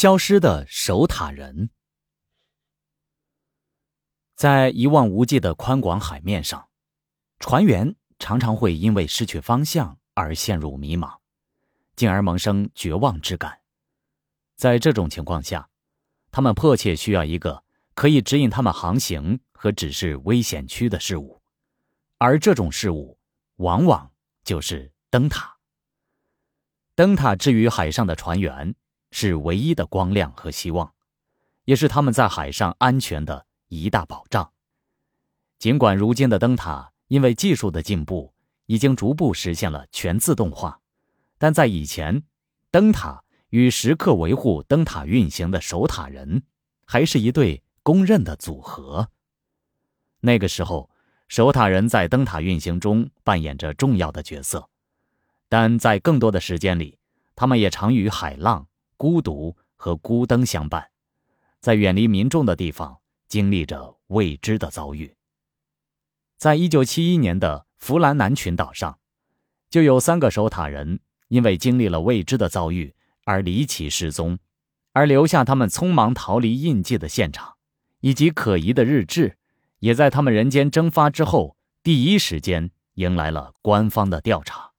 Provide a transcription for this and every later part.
消失的守塔人，在一望无际的宽广海面上，船员常常会因为失去方向而陷入迷茫，进而萌生绝望之感。在这种情况下，他们迫切需要一个可以指引他们航行和指示危险区的事物，而这种事物往往就是灯塔。灯塔置于海上的船员。是唯一的光亮和希望，也是他们在海上安全的一大保障。尽管如今的灯塔因为技术的进步，已经逐步实现了全自动化，但在以前，灯塔与时刻维护灯塔运行的守塔人，还是一对公认的组合。那个时候，守塔人在灯塔运行中扮演着重要的角色，但在更多的时间里，他们也常与海浪。孤独和孤灯相伴，在远离民众的地方经历着未知的遭遇。在一九七一年的弗兰南群岛上，就有三个守塔人因为经历了未知的遭遇而离奇失踪，而留下他们匆忙逃离印记的现场以及可疑的日志，也在他们人间蒸发之后第一时间迎来了官方的调查。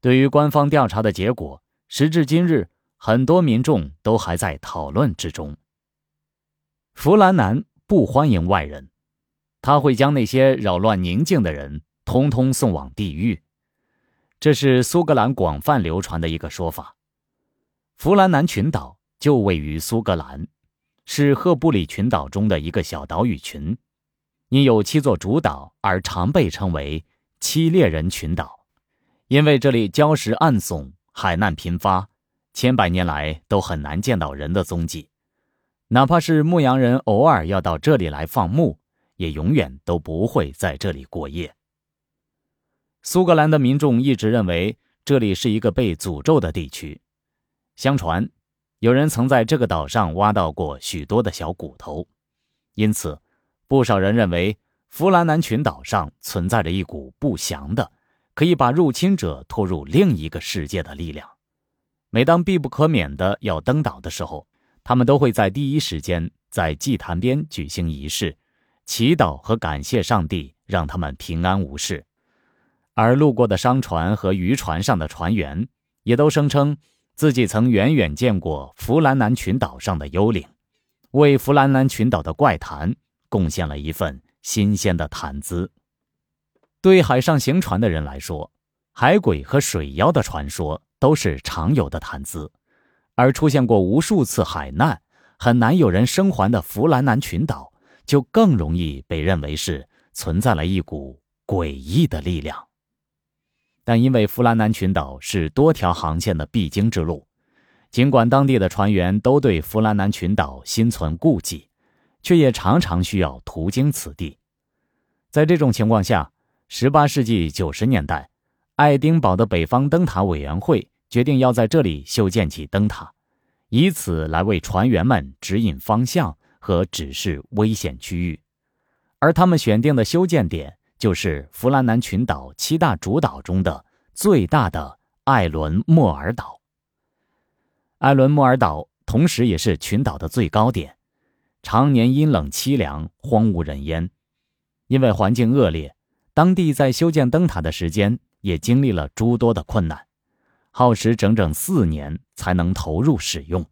对于官方调查的结果，时至今日。很多民众都还在讨论之中。弗兰南不欢迎外人，他会将那些扰乱宁静的人通通送往地狱。这是苏格兰广泛流传的一个说法。弗兰南群岛就位于苏格兰，是赫布里群岛中的一个小岛屿群，因有七座主岛而常被称为“七猎人群岛”，因为这里礁石暗耸，海难频发。千百年来都很难见到人的踪迹，哪怕是牧羊人偶尔要到这里来放牧，也永远都不会在这里过夜。苏格兰的民众一直认为这里是一个被诅咒的地区。相传，有人曾在这个岛上挖到过许多的小骨头，因此，不少人认为弗兰南群岛上存在着一股不祥的、可以把入侵者拖入另一个世界的力量。每当必不可免的要登岛的时候，他们都会在第一时间在祭坛边举行仪式，祈祷和感谢上帝让他们平安无事。而路过的商船和渔船上的船员也都声称自己曾远远见过弗兰南群岛上的幽灵，为弗兰南群岛的怪谈贡献了一份新鲜的谈资。对海上行船的人来说，海鬼和水妖的传说。都是常有的谈资，而出现过无数次海难、很难有人生还的弗兰南群岛，就更容易被认为是存在了一股诡异的力量。但因为弗兰南群岛是多条航线的必经之路，尽管当地的船员都对弗兰南群岛心存顾忌，却也常常需要途经此地。在这种情况下，18世纪90年代，爱丁堡的北方灯塔委员会。决定要在这里修建起灯塔，以此来为船员们指引方向和指示危险区域。而他们选定的修建点就是弗兰南群岛七大主岛中的最大的艾伦莫尔岛。艾伦莫尔岛同时也是群岛的最高点，常年阴冷凄凉，荒无人烟。因为环境恶劣，当地在修建灯塔的时间也经历了诸多的困难。耗时整整四年才能投入使用。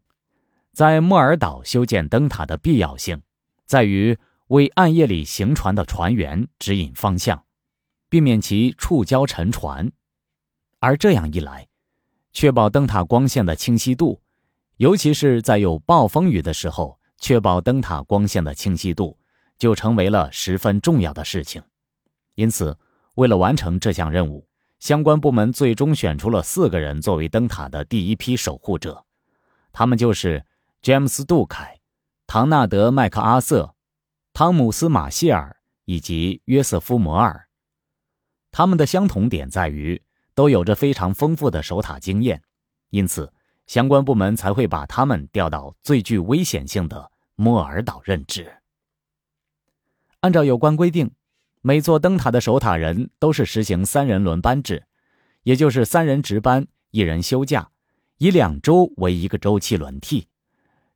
在莫尔岛修建灯塔的必要性，在于为暗夜里行船的船员指引方向，避免其触礁沉船。而这样一来，确保灯塔光线的清晰度，尤其是在有暴风雨的时候，确保灯塔光线的清晰度就成为了十分重要的事情。因此，为了完成这项任务。相关部门最终选出了四个人作为灯塔的第一批守护者，他们就是詹姆斯·杜凯、唐纳德·麦克阿瑟、汤姆斯·马歇尔以及约瑟夫·摩尔。他们的相同点在于都有着非常丰富的守塔经验，因此相关部门才会把他们调到最具危险性的莫尔岛任职。按照有关规定。每座灯塔的守塔人都是实行三人轮班制，也就是三人值班，一人休假，以两周为一个周期轮替，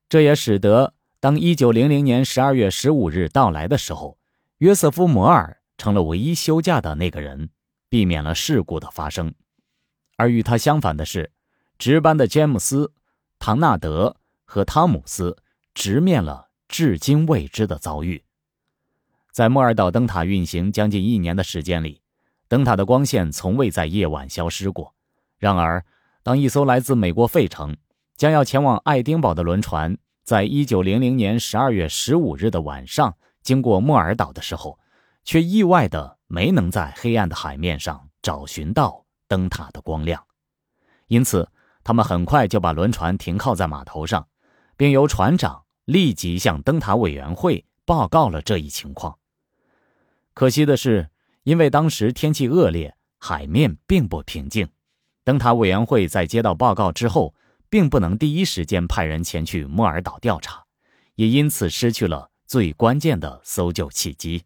这也使得当一九零零年十二月十五日到来的时候，约瑟夫·摩尔成了唯一休假的那个人，避免了事故的发生。而与他相反的是，值班的詹姆斯、唐纳德和汤姆斯直面了至今未知的遭遇。在莫尔岛灯塔运行将近一年的时间里，灯塔的光线从未在夜晚消失过。然而，当一艘来自美国费城、将要前往爱丁堡的轮船在一九零零年十二月十五日的晚上经过莫尔岛的时候，却意外的没能在黑暗的海面上找寻到。灯塔的光亮，因此他们很快就把轮船停靠在码头上，并由船长立即向灯塔委员会报告了这一情况。可惜的是，因为当时天气恶劣，海面并不平静，灯塔委员会在接到报告之后，并不能第一时间派人前去莫尔岛调查，也因此失去了最关键的搜救契机。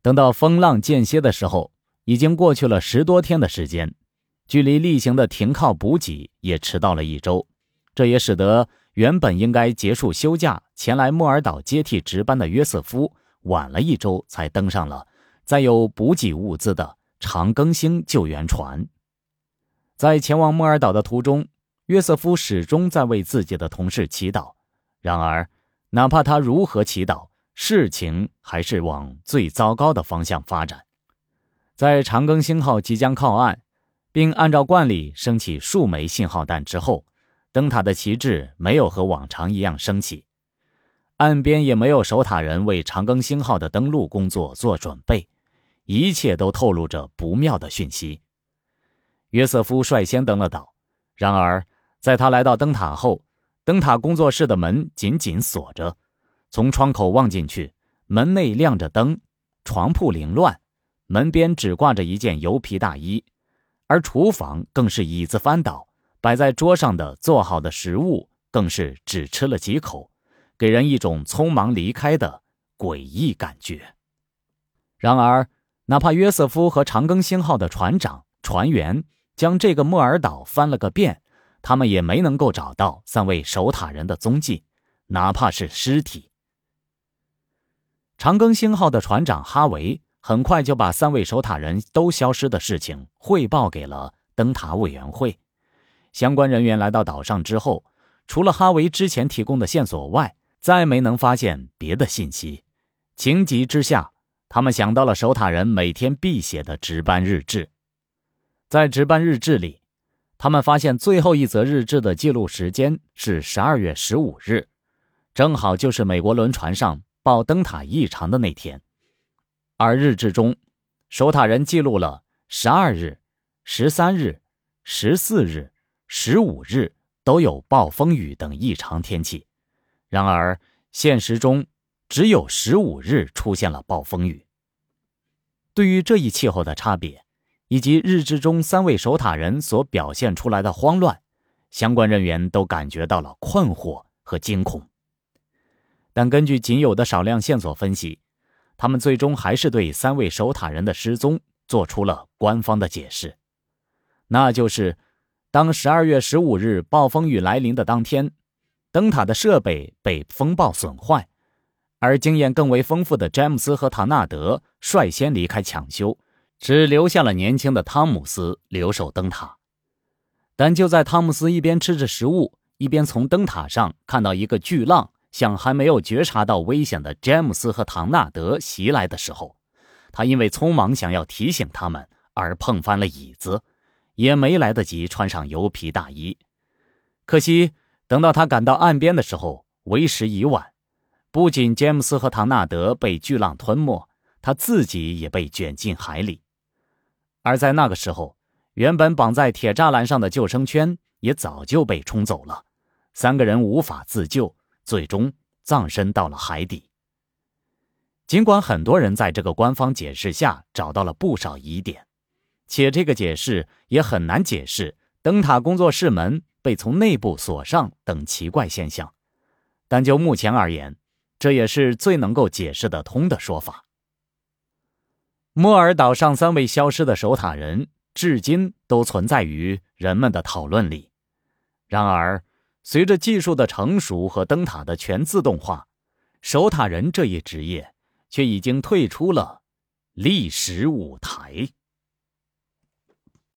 等到风浪间歇的时候。已经过去了十多天的时间，距离例行的停靠补给也迟到了一周，这也使得原本应该结束休假前来莫尔岛接替值班的约瑟夫晚了一周才登上了载有补给物资的长庚星救援船。在前往莫尔岛的途中，约瑟夫始终在为自己的同事祈祷。然而，哪怕他如何祈祷，事情还是往最糟糕的方向发展。在长庚星号即将靠岸，并按照惯例升起数枚信号弹之后，灯塔的旗帜没有和往常一样升起，岸边也没有守塔人为长庚星号的登陆工作做准备，一切都透露着不妙的讯息。约瑟夫率先登了岛，然而在他来到灯塔后，灯塔工作室的门紧紧锁着，从窗口望进去，门内亮着灯，床铺凌乱。门边只挂着一件油皮大衣，而厨房更是椅子翻倒，摆在桌上的做好的食物更是只吃了几口，给人一种匆忙离开的诡异感觉。然而，哪怕约瑟夫和长庚星号的船长、船员将这个莫尔岛翻了个遍，他们也没能够找到三位守塔人的踪迹，哪怕是尸体。长庚星号的船长哈维。很快就把三位守塔人都消失的事情汇报给了灯塔委员会。相关人员来到岛上之后，除了哈维之前提供的线索外，再没能发现别的信息。情急之下，他们想到了守塔人每天必写的值班日志。在值班日志里，他们发现最后一则日志的记录时间是十二月十五日，正好就是美国轮船上报灯塔异常的那天。而日志中，守塔人记录了十二日、十三日、十四日、十五日都有暴风雨等异常天气。然而，现实中只有十五日出现了暴风雨。对于这一气候的差别，以及日志中三位守塔人所表现出来的慌乱，相关人员都感觉到了困惑和惊恐。但根据仅有的少量线索分析。他们最终还是对三位守塔人的失踪做出了官方的解释，那就是，当十二月十五日暴风雨来临的当天，灯塔的设备被风暴损坏，而经验更为丰富的詹姆斯和唐纳德率先离开抢修，只留下了年轻的汤姆斯留守灯塔。但就在汤姆斯一边吃着食物，一边从灯塔上看到一个巨浪。向还没有觉察到危险的詹姆斯和唐纳德袭来的时候，他因为匆忙想要提醒他们而碰翻了椅子，也没来得及穿上油皮大衣。可惜，等到他赶到岸边的时候，为时已晚。不仅詹姆斯和唐纳德被巨浪吞没，他自己也被卷进海里。而在那个时候，原本绑在铁栅栏上的救生圈也早就被冲走了，三个人无法自救。最终葬身到了海底。尽管很多人在这个官方解释下找到了不少疑点，且这个解释也很难解释灯塔工作室门被从内部锁上等奇怪现象，但就目前而言，这也是最能够解释得通的说法。莫尔岛上三位消失的守塔人，至今都存在于人们的讨论里。然而，随着技术的成熟和灯塔的全自动化，守塔人这一职业却已经退出了历史舞台。